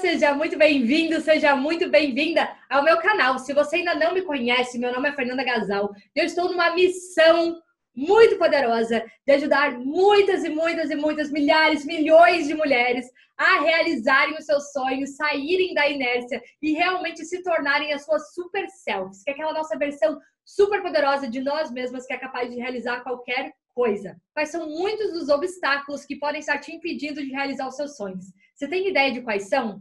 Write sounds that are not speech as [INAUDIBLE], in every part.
seja muito bem-vindo, seja muito bem-vinda ao meu canal. Se você ainda não me conhece, meu nome é Fernanda Gasal. Eu estou numa missão muito poderosa de ajudar muitas e muitas e muitas milhares, milhões de mulheres a realizarem os seus sonhos, saírem da inércia e realmente se tornarem as suas super selves, que é aquela nossa versão super poderosa de nós mesmas que é capaz de realizar qualquer coisa. Quais são muitos dos obstáculos que podem estar te impedindo de realizar os seus sonhos? Você tem ideia de quais são?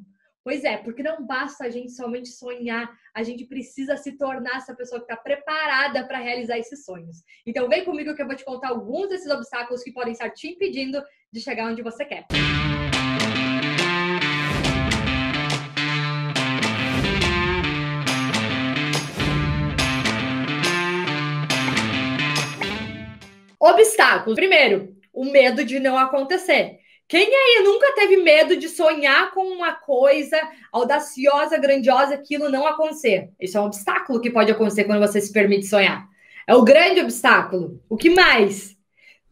Pois é, porque não basta a gente somente sonhar, a gente precisa se tornar essa pessoa que está preparada para realizar esses sonhos. Então vem comigo que eu vou te contar alguns desses obstáculos que podem estar te impedindo de chegar onde você quer. Obstáculos. Primeiro, o medo de não acontecer. Quem aí nunca teve medo de sonhar com uma coisa audaciosa, grandiosa, aquilo não acontecer? Isso é um obstáculo que pode acontecer quando você se permite sonhar. É o grande obstáculo. O que mais?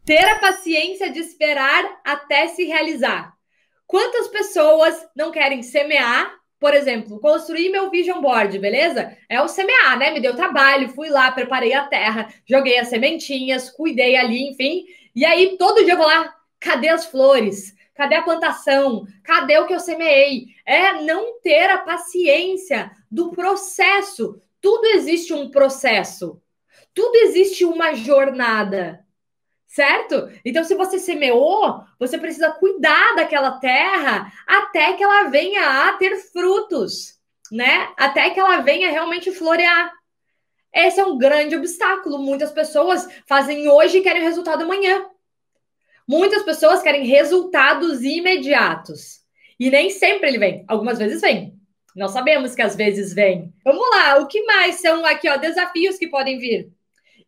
Ter a paciência de esperar até se realizar. Quantas pessoas não querem semear, por exemplo, construir meu vision board, beleza? É o semear, né? Me deu trabalho, fui lá, preparei a terra, joguei as sementinhas, cuidei ali, enfim. E aí todo dia eu vou lá, Cadê as flores? Cadê a plantação? Cadê o que eu semeei? É não ter a paciência do processo. Tudo existe um processo. Tudo existe uma jornada. Certo? Então, se você semeou, você precisa cuidar daquela terra até que ela venha a ter frutos, né? Até que ela venha realmente florear. Esse é um grande obstáculo. Muitas pessoas fazem hoje e querem resultado amanhã. Muitas pessoas querem resultados imediatos. E nem sempre ele vem. Algumas vezes vem. Nós sabemos que às vezes vem. Vamos lá, o que mais são aqui, ó, desafios que podem vir?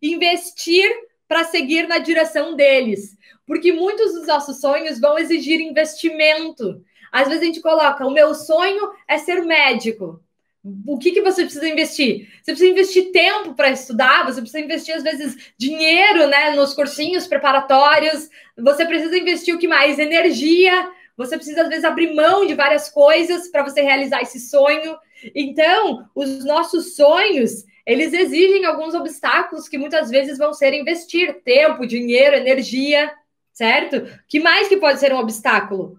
Investir para seguir na direção deles. Porque muitos dos nossos sonhos vão exigir investimento. Às vezes a gente coloca, o meu sonho é ser médico. O que, que você precisa investir? Você precisa investir tempo para estudar, você precisa investir, às vezes, dinheiro né, nos cursinhos preparatórios, você precisa investir o que mais? Energia, você precisa, às vezes, abrir mão de várias coisas para você realizar esse sonho. Então, os nossos sonhos, eles exigem alguns obstáculos que muitas vezes vão ser investir tempo, dinheiro, energia, certo? Que mais que pode ser um obstáculo?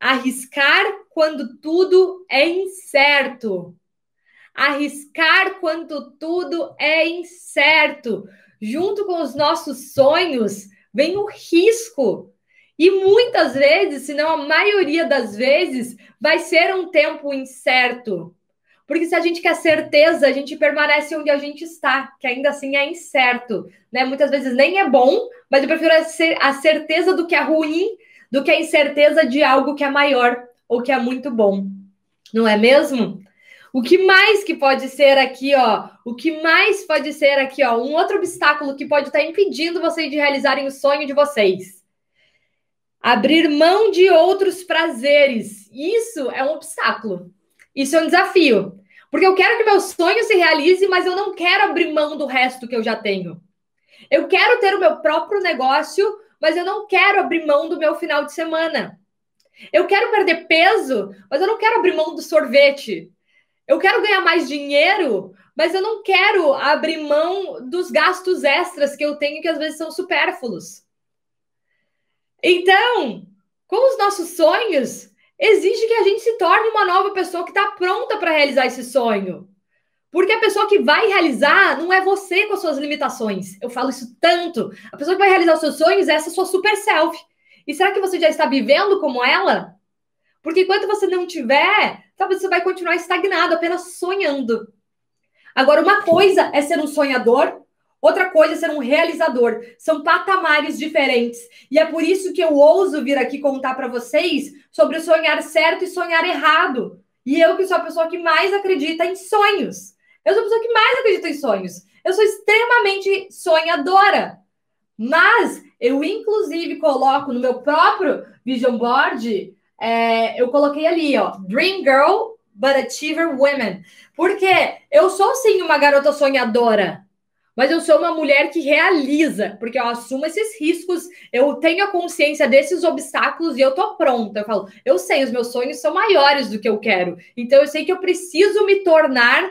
Arriscar quando tudo é incerto arriscar quando tudo é incerto. Junto com os nossos sonhos vem o risco. E muitas vezes, se não a maioria das vezes, vai ser um tempo incerto. Porque se a gente quer certeza, a gente permanece onde a gente está, que ainda assim é incerto. Né? Muitas vezes nem é bom, mas eu prefiro a certeza do que é ruim do que a incerteza de algo que é maior ou que é muito bom. Não é mesmo? O que mais que pode ser aqui, ó? O que mais pode ser aqui, ó? Um outro obstáculo que pode estar impedindo vocês de realizarem o sonho de vocês. Abrir mão de outros prazeres. Isso é um obstáculo. Isso é um desafio. Porque eu quero que meu sonho se realize, mas eu não quero abrir mão do resto que eu já tenho. Eu quero ter o meu próprio negócio, mas eu não quero abrir mão do meu final de semana. Eu quero perder peso, mas eu não quero abrir mão do sorvete. Eu quero ganhar mais dinheiro, mas eu não quero abrir mão dos gastos extras que eu tenho, que às vezes são supérfluos. Então, com os nossos sonhos, exige que a gente se torne uma nova pessoa que está pronta para realizar esse sonho. Porque a pessoa que vai realizar não é você com as suas limitações. Eu falo isso tanto. A pessoa que vai realizar os seus sonhos é essa sua super self. E será que você já está vivendo como ela? Porque enquanto você não tiver, talvez você vai continuar estagnado, apenas sonhando. Agora, uma coisa é ser um sonhador, outra coisa é ser um realizador. São patamares diferentes. E é por isso que eu ouso vir aqui contar para vocês sobre sonhar certo e sonhar errado. E eu que sou a pessoa que mais acredita em sonhos. Eu sou a pessoa que mais acredita em sonhos. Eu sou extremamente sonhadora. Mas eu, inclusive, coloco no meu próprio vision board é, eu coloquei ali, ó, Dream Girl, but Achiever Women. Porque eu sou sim uma garota sonhadora. mas eu sou uma mulher que realiza, porque eu assumo esses riscos, eu tenho a consciência desses obstáculos e eu tô pronta. Eu falo, eu sei, os meus sonhos são maiores do que eu quero. Então eu sei que eu preciso me tornar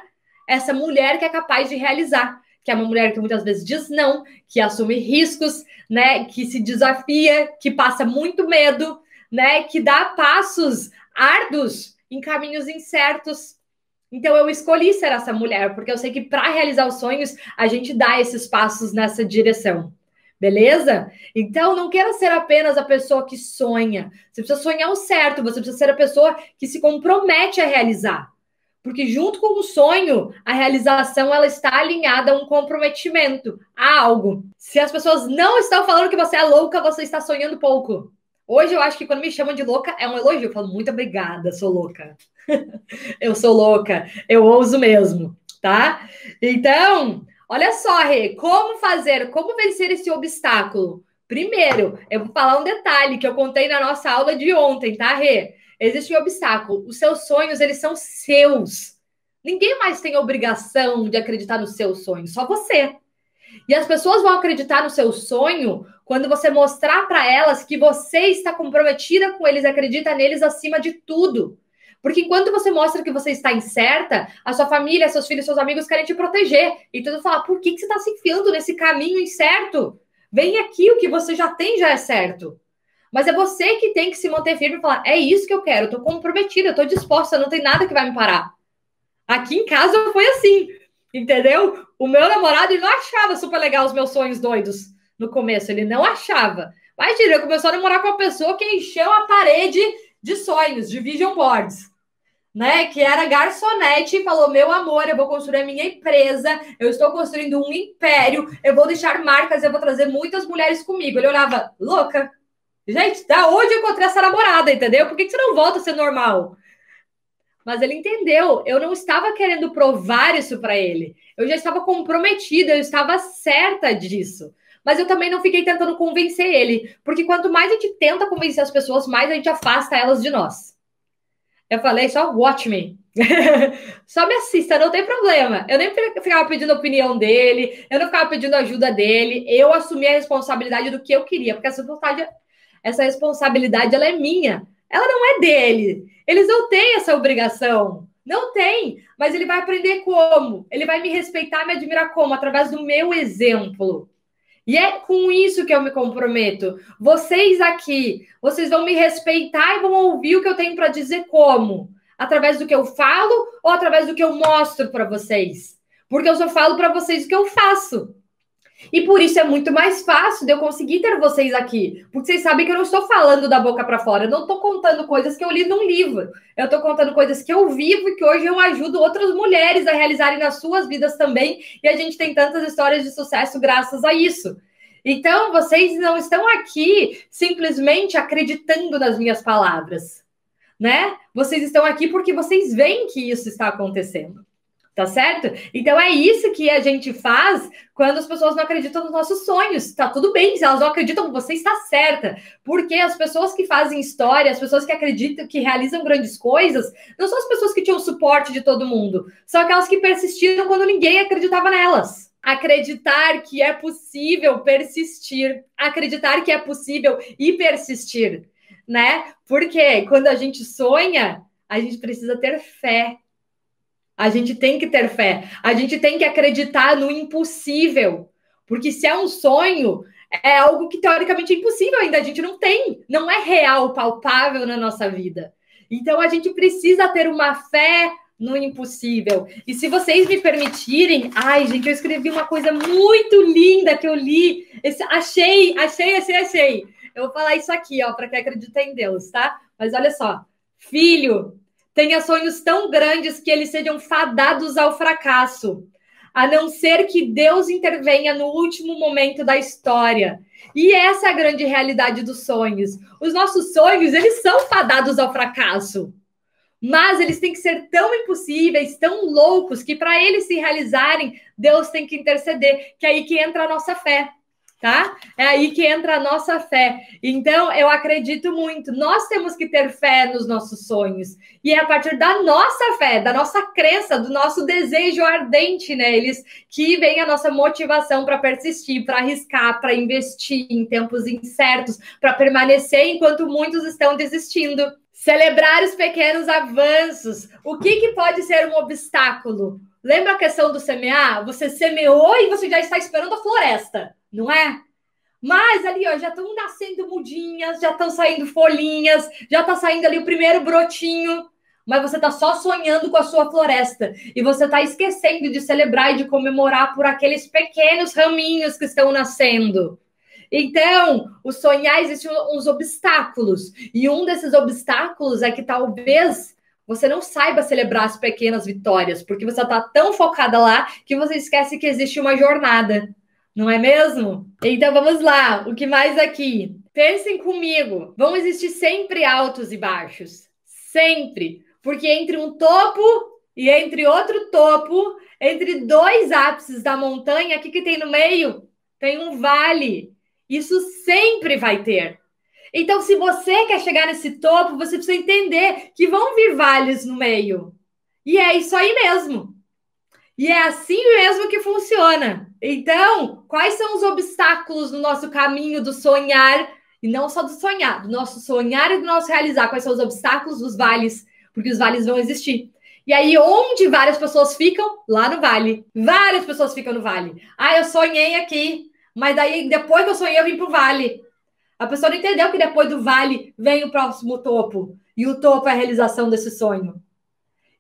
essa mulher que é capaz de realizar, que é uma mulher que muitas vezes diz não, que assume riscos, né, que se desafia, que passa muito medo, né, que dá passos árduos em caminhos incertos então eu escolhi ser essa mulher, porque eu sei que para realizar os sonhos, a gente dá esses passos nessa direção. Beleza? Então não queira ser apenas a pessoa que sonha. Você precisa sonhar o certo, você precisa ser a pessoa que se compromete a realizar. Porque junto com o sonho, a realização ela está alinhada a um comprometimento, a algo. Se as pessoas não estão falando que você é louca, você está sonhando pouco. Hoje eu acho que quando me chamam de louca é um elogio. Eu falo, muito obrigada, sou louca. [LAUGHS] eu sou louca, eu ouso mesmo, tá? Então, olha só, Rê, como fazer, como vencer esse obstáculo? Primeiro, eu vou falar um detalhe que eu contei na nossa aula de ontem, tá, Rê? Existe um obstáculo. Os seus sonhos, eles são seus. Ninguém mais tem obrigação de acreditar nos seus sonhos, só você. E as pessoas vão acreditar no seu sonho quando você mostrar para elas que você está comprometida com eles, acredita neles acima de tudo. Porque enquanto você mostra que você está incerta, a sua família, seus filhos, seus amigos querem te proteger. Então, falar, por que, que você está se enfiando nesse caminho incerto? Vem aqui, o que você já tem já é certo. Mas é você que tem que se manter firme e falar: é isso que eu quero, eu comprometida, eu disposta, não tem nada que vai me parar. Aqui em casa foi assim, entendeu? O meu namorado ele não achava super legal os meus sonhos doidos no começo, ele não achava. Mas ele começou a namorar com uma pessoa que encheu a parede de sonhos, de vision boards né, que era garçonete e falou: Meu amor, eu vou construir a minha empresa, eu estou construindo um império, eu vou deixar marcas, eu vou trazer muitas mulheres comigo. Ele olhava, louca. Gente, da onde eu encontrei essa namorada, entendeu? Por que, que você não volta a ser normal? Mas ele entendeu, eu não estava querendo provar isso para ele. Eu já estava comprometida, eu estava certa disso. Mas eu também não fiquei tentando convencer ele, porque quanto mais a gente tenta convencer as pessoas, mais a gente afasta elas de nós. Eu falei só watch me. [LAUGHS] só me assista, não tem problema. Eu nem ficava pedindo opinião dele, eu não ficava pedindo ajuda dele. Eu assumi a responsabilidade do que eu queria, porque essa responsabilidade, essa responsabilidade ela é minha. Ela não é dele. Eles não têm essa obrigação. Não tem, mas ele vai aprender como? Ele vai me respeitar, me admirar como? Através do meu exemplo. E é com isso que eu me comprometo. Vocês aqui, vocês vão me respeitar e vão ouvir o que eu tenho para dizer como? Através do que eu falo ou através do que eu mostro para vocês? Porque eu só falo para vocês o que eu faço. E por isso é muito mais fácil de eu conseguir ter vocês aqui. Porque vocês sabem que eu não estou falando da boca para fora. Eu não estou contando coisas que eu li num livro. Eu estou contando coisas que eu vivo e que hoje eu ajudo outras mulheres a realizarem nas suas vidas também. E a gente tem tantas histórias de sucesso graças a isso. Então, vocês não estão aqui simplesmente acreditando nas minhas palavras, né? Vocês estão aqui porque vocês veem que isso está acontecendo. Tá certo? Então é isso que a gente faz quando as pessoas não acreditam nos nossos sonhos. Tá tudo bem, se elas não acreditam, você está certa. Porque as pessoas que fazem história, as pessoas que acreditam, que realizam grandes coisas, não são as pessoas que tinham suporte de todo mundo. São aquelas que persistiram quando ninguém acreditava nelas. Acreditar que é possível persistir, acreditar que é possível e persistir, né? Porque quando a gente sonha, a gente precisa ter fé a gente tem que ter fé, a gente tem que acreditar no impossível, porque se é um sonho, é algo que teoricamente é impossível ainda, a gente não tem, não é real, palpável na nossa vida. Então a gente precisa ter uma fé no impossível. E se vocês me permitirem, ai, gente, eu escrevi uma coisa muito linda que eu li. Esse, achei, achei, achei, achei. Eu vou falar isso aqui, ó, para quem acredita em Deus, tá? Mas olha só. Filho, tenha sonhos tão grandes que eles sejam fadados ao fracasso, a não ser que Deus intervenha no último momento da história. E essa é a grande realidade dos sonhos. Os nossos sonhos, eles são fadados ao fracasso. Mas eles têm que ser tão impossíveis, tão loucos, que para eles se realizarem, Deus tem que interceder, que é aí que entra a nossa fé. Tá? É aí que entra a nossa fé. Então, eu acredito muito. Nós temos que ter fé nos nossos sonhos. E é a partir da nossa fé, da nossa crença, do nosso desejo ardente neles, que vem a nossa motivação para persistir, para arriscar, para investir em tempos incertos, para permanecer enquanto muitos estão desistindo. Celebrar os pequenos avanços. O que, que pode ser um obstáculo? Lembra a questão do semear? Você semeou e você já está esperando a floresta não é? Mas ali, ó, já estão nascendo mudinhas, já estão saindo folhinhas, já está saindo ali o primeiro brotinho, mas você está só sonhando com a sua floresta e você está esquecendo de celebrar e de comemorar por aqueles pequenos raminhos que estão nascendo. Então, o sonhar existem uns obstáculos, e um desses obstáculos é que talvez você não saiba celebrar as pequenas vitórias, porque você está tão focada lá que você esquece que existe uma jornada não é mesmo? Então vamos lá, o que mais aqui? Pensem comigo, vão existir sempre altos e baixos, sempre, porque entre um topo e entre outro topo, entre dois ápices da montanha, o que, que tem no meio? Tem um vale. Isso sempre vai ter. Então, se você quer chegar nesse topo, você precisa entender que vão vir vales no meio. E é isso aí mesmo. E é assim mesmo que funciona. Então, quais são os obstáculos no nosso caminho do sonhar, e não só do sonhar, do nosso sonhar e do nosso realizar? Quais são os obstáculos dos vales? Porque os vales vão existir. E aí, onde várias pessoas ficam? Lá no vale. Várias pessoas ficam no vale. Ah, eu sonhei aqui, mas daí, depois que eu sonhei, eu vim pro vale. A pessoa não entendeu que depois do vale vem o próximo topo. E o topo é a realização desse sonho.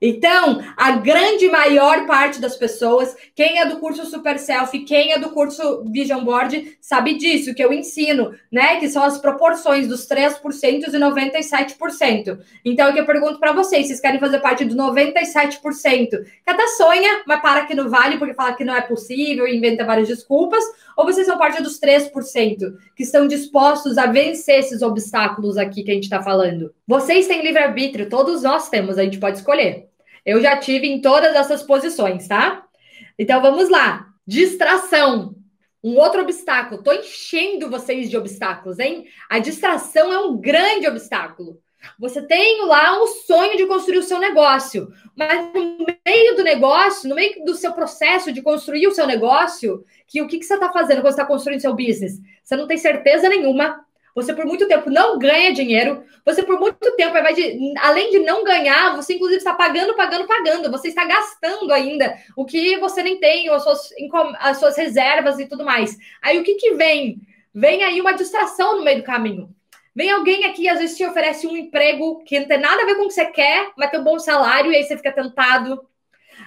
Então, a grande maior parte das pessoas, quem é do curso Super Selfie, quem é do curso Vision Board, sabe disso, que eu ensino, né? Que são as proporções dos 3% e 97%. Então, o que eu pergunto para vocês, vocês querem fazer parte do 97%? Que até sonha, mas para aqui no vale porque fala que não é possível, inventa várias desculpas, ou vocês são parte dos 3% que estão dispostos a vencer esses obstáculos aqui que a gente está falando? Vocês têm livre-arbítrio, todos nós temos, a gente pode escolher. Eu já tive em todas essas posições, tá? Então vamos lá. Distração. Um outro obstáculo. Tô enchendo vocês de obstáculos, hein? A distração é um grande obstáculo. Você tem lá o sonho de construir o seu negócio, mas no meio do negócio, no meio do seu processo de construir o seu negócio, que o que, que você está fazendo quando você está construindo seu business? Você não tem certeza nenhuma, você por muito tempo não ganha dinheiro. Você por muito tempo, de, além de não ganhar, você inclusive está pagando, pagando, pagando. Você está gastando ainda o que você nem tem, as suas, as suas reservas e tudo mais. Aí o que, que vem? Vem aí uma distração no meio do caminho. Vem alguém aqui, às vezes te oferece um emprego que não tem nada a ver com o que você quer, mas tem um bom salário, e aí você fica tentado.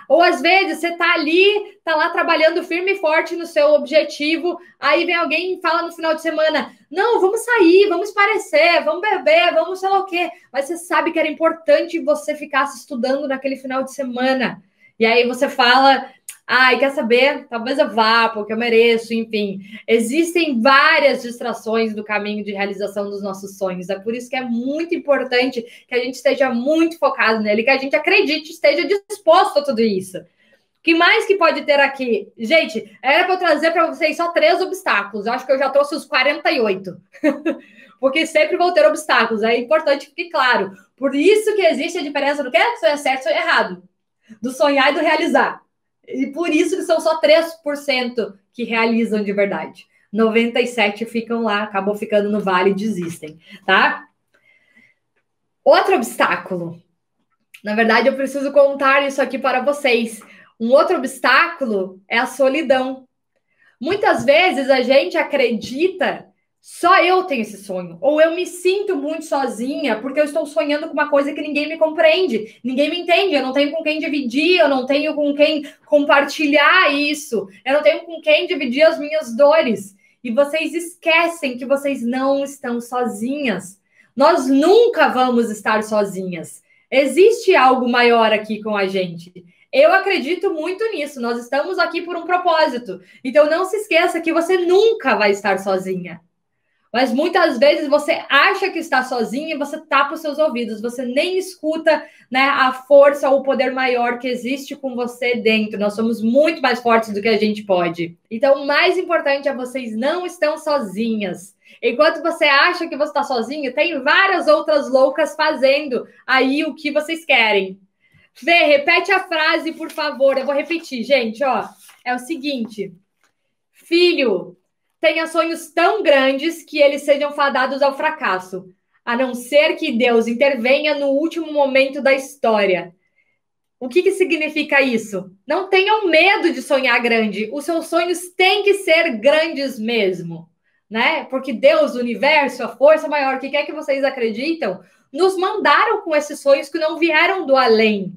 Ou às vezes você tá ali, tá lá trabalhando firme e forte no seu objetivo, aí vem alguém e fala no final de semana: "Não, vamos sair, vamos parecer, vamos beber, vamos sei lá o quê". Mas você sabe que era importante você ficar se estudando naquele final de semana. E aí você fala: Ai, quer saber? Talvez eu vá, porque eu mereço, enfim. Existem várias distrações do caminho de realização dos nossos sonhos. É por isso que é muito importante que a gente esteja muito focado nele, que a gente acredite, esteja disposto a tudo isso. O que mais que pode ter aqui? Gente, era para eu trazer para vocês só três obstáculos. Eu acho que eu já trouxe os 48. [LAUGHS] porque sempre vão ter obstáculos. É importante que claro. Por isso que existe a diferença do que é, é certo ou errado. Do sonhar e do realizar. E por isso que são só 3% que realizam de verdade. 97 ficam lá, acabam ficando no vale e desistem, tá? Outro obstáculo. Na verdade, eu preciso contar isso aqui para vocês. Um outro obstáculo é a solidão. Muitas vezes a gente acredita só eu tenho esse sonho. Ou eu me sinto muito sozinha porque eu estou sonhando com uma coisa que ninguém me compreende, ninguém me entende, eu não tenho com quem dividir, eu não tenho com quem compartilhar isso, eu não tenho com quem dividir as minhas dores. E vocês esquecem que vocês não estão sozinhas. Nós nunca vamos estar sozinhas. Existe algo maior aqui com a gente. Eu acredito muito nisso. Nós estamos aqui por um propósito. Então não se esqueça que você nunca vai estar sozinha. Mas muitas vezes você acha que está sozinho e você tapa os seus ouvidos, você nem escuta né, a força ou o poder maior que existe com você dentro. Nós somos muito mais fortes do que a gente pode. Então, o mais importante é vocês não estão sozinhas. Enquanto você acha que você está sozinho, tem várias outras loucas fazendo aí o que vocês querem. Vê, repete a frase, por favor. Eu vou repetir, gente, ó. É o seguinte: Filho, tenha sonhos tão grandes que eles sejam fadados ao fracasso, a não ser que Deus intervenha no último momento da história. O que, que significa isso? Não tenham medo de sonhar grande. Os seus sonhos têm que ser grandes mesmo, né? Porque Deus, o universo, a força maior que quer que vocês acreditam, nos mandaram com esses sonhos que não vieram do além.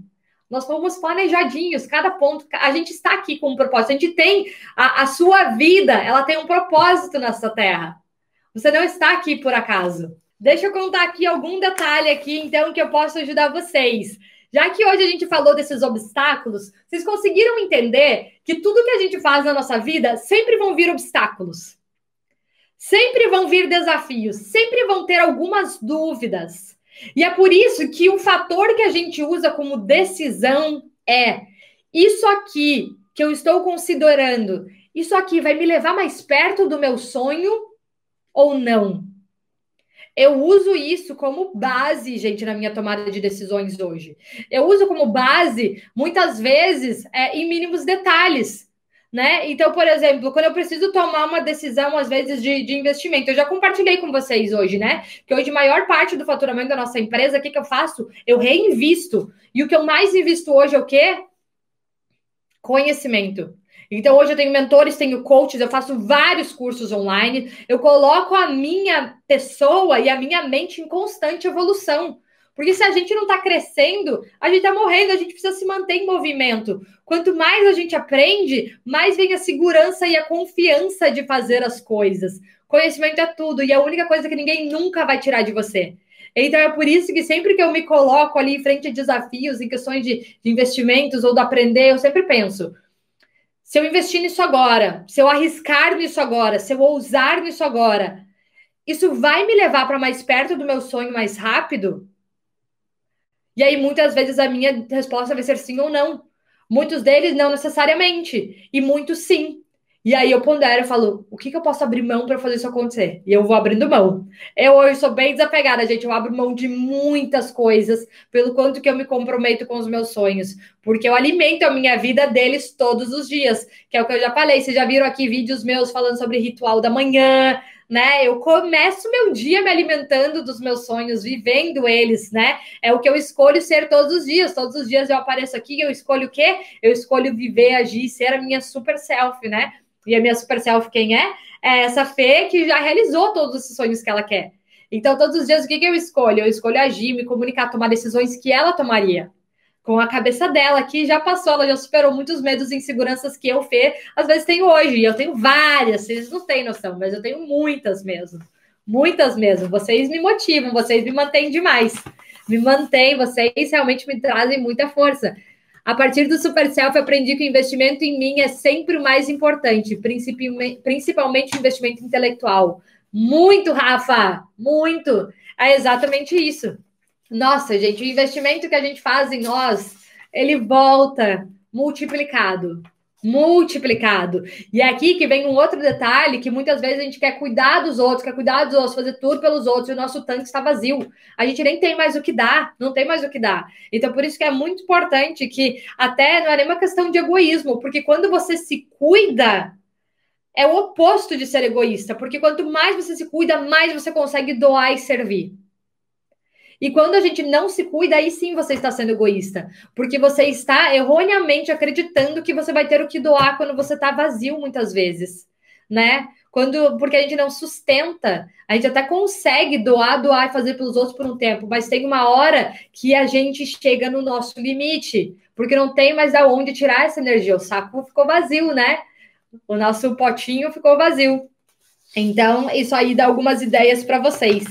Nós fomos planejadinhos, cada ponto. A gente está aqui com um propósito. A gente tem a, a sua vida, ela tem um propósito nessa terra. Você não está aqui por acaso. Deixa eu contar aqui algum detalhe aqui, então, que eu posso ajudar vocês. Já que hoje a gente falou desses obstáculos, vocês conseguiram entender que tudo que a gente faz na nossa vida sempre vão vir obstáculos. Sempre vão vir desafios, sempre vão ter algumas dúvidas. E é por isso que o fator que a gente usa como decisão é isso aqui que eu estou considerando, isso aqui vai me levar mais perto do meu sonho ou não? Eu uso isso como base, gente, na minha tomada de decisões hoje. Eu uso como base, muitas vezes, é, em mínimos detalhes né? Então, por exemplo, quando eu preciso tomar uma decisão, às vezes, de, de investimento, eu já compartilhei com vocês hoje, né? Que hoje, maior parte do faturamento da nossa empresa, o que, que eu faço? Eu reinvisto. E o que eu mais invisto hoje é o quê? Conhecimento. Então, hoje eu tenho mentores, tenho coaches, eu faço vários cursos online, eu coloco a minha pessoa e a minha mente em constante evolução. Porque se a gente não está crescendo, a gente está morrendo, a gente precisa se manter em movimento. Quanto mais a gente aprende, mais vem a segurança e a confiança de fazer as coisas. Conhecimento é tudo e é a única coisa que ninguém nunca vai tirar de você. Então é por isso que sempre que eu me coloco ali em frente a desafios, em questões de, de investimentos ou do aprender, eu sempre penso: se eu investir nisso agora, se eu arriscar nisso agora, se eu ousar nisso agora, isso vai me levar para mais perto do meu sonho mais rápido? E aí, muitas vezes, a minha resposta vai ser sim ou não. Muitos deles, não necessariamente. E muitos, sim. E aí eu pondero e falo, o que, que eu posso abrir mão para fazer isso acontecer? E eu vou abrindo mão. Eu hoje sou bem desapegada, gente. Eu abro mão de muitas coisas pelo quanto que eu me comprometo com os meus sonhos. Porque eu alimento a minha vida deles todos os dias. Que é o que eu já falei. Vocês já viram aqui vídeos meus falando sobre ritual da manhã, né? Eu começo meu dia me alimentando dos meus sonhos, vivendo eles, né? É o que eu escolho ser todos os dias. Todos os dias eu apareço aqui, eu escolho o quê? Eu escolho viver, agir, ser a minha super self, né? E a minha super self quem é? É essa Fê que já realizou todos esses sonhos que ela quer. Então, todos os dias, o que, que eu escolho? Eu escolho agir, me comunicar, tomar decisões que ela tomaria com a cabeça dela, que já passou, ela já superou muitos medos e inseguranças que eu, Fê, às vezes tenho hoje. E eu tenho várias, vocês não têm noção, mas eu tenho muitas mesmo. Muitas mesmo. Vocês me motivam, vocês me mantêm demais. Me mantêm, vocês realmente me trazem muita força. A partir do Super Self, aprendi que o investimento em mim é sempre o mais importante, principalmente o investimento intelectual. Muito, Rafa, muito. É exatamente isso. Nossa, gente, o investimento que a gente faz em nós, ele volta multiplicado. Multiplicado. E é aqui que vem um outro detalhe que muitas vezes a gente quer cuidar dos outros, quer cuidar dos outros, fazer tudo pelos outros, e o nosso tanque está vazio. A gente nem tem mais o que dar, não tem mais o que dar. Então, por isso que é muito importante que até não é nem uma questão de egoísmo, porque quando você se cuida, é o oposto de ser egoísta, porque quanto mais você se cuida, mais você consegue doar e servir. E quando a gente não se cuida, aí sim você está sendo egoísta. Porque você está erroneamente acreditando que você vai ter o que doar quando você está vazio, muitas vezes. Né? Quando, porque a gente não sustenta, a gente até consegue doar, doar e fazer pelos outros por um tempo, mas tem uma hora que a gente chega no nosso limite, porque não tem mais da onde tirar essa energia. O saco ficou vazio, né? O nosso potinho ficou vazio. Então, isso aí dá algumas ideias para vocês.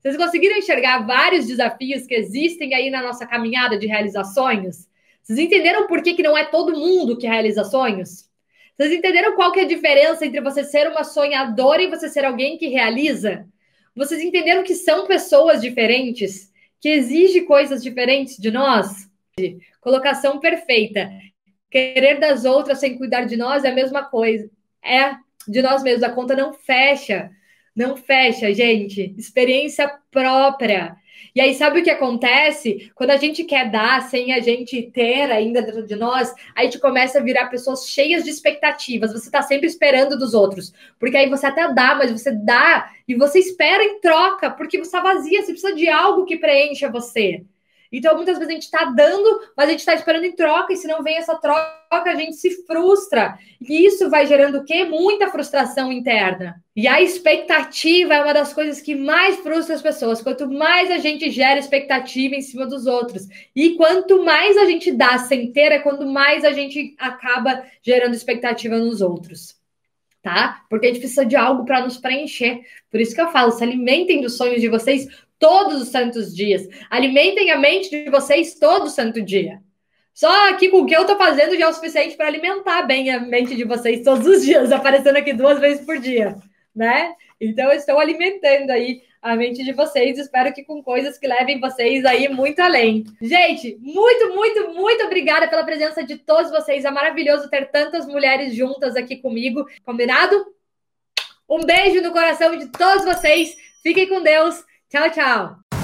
Vocês conseguiram enxergar vários desafios que existem aí na nossa caminhada de realizar sonhos? Vocês entenderam por que, que não é todo mundo que realiza sonhos? Vocês entenderam qual que é a diferença entre você ser uma sonhadora e você ser alguém que realiza? Vocês entenderam que são pessoas diferentes, que exigem coisas diferentes de nós? Colocação perfeita. Querer das outras sem cuidar de nós é a mesma coisa. É de nós mesmos. A conta não fecha. Não fecha, gente. Experiência própria. E aí, sabe o que acontece? Quando a gente quer dar sem a gente ter ainda dentro de nós, a gente começa a virar pessoas cheias de expectativas. Você tá sempre esperando dos outros. Porque aí você até dá, mas você dá e você espera em troca, porque você tá vazia, você precisa de algo que preencha você. Então, muitas vezes a gente está dando, mas a gente está esperando em troca, e se não vem essa troca, a gente se frustra. E isso vai gerando o quê? Muita frustração interna. E a expectativa é uma das coisas que mais frustra as pessoas. Quanto mais a gente gera expectativa em cima dos outros. E quanto mais a gente dá sem ter, é quando mais a gente acaba gerando expectativa nos outros tá? Porque a gente precisa de algo para nos preencher. Por isso que eu falo, se alimentem dos sonhos de vocês todos os santos dias. Alimentem a mente de vocês todo santo dia. Só aqui com o que eu tô fazendo já é o suficiente para alimentar bem a mente de vocês todos os dias, [LAUGHS] aparecendo aqui duas vezes por dia, né? Então eu estou alimentando aí a mente de vocês. Espero que com coisas que levem vocês aí muito além. Gente, muito, muito, muito obrigada pela presença de todos vocês. É maravilhoso ter tantas mulheres juntas aqui comigo. Combinado? Um beijo no coração de todos vocês. Fiquem com Deus. Tchau, tchau.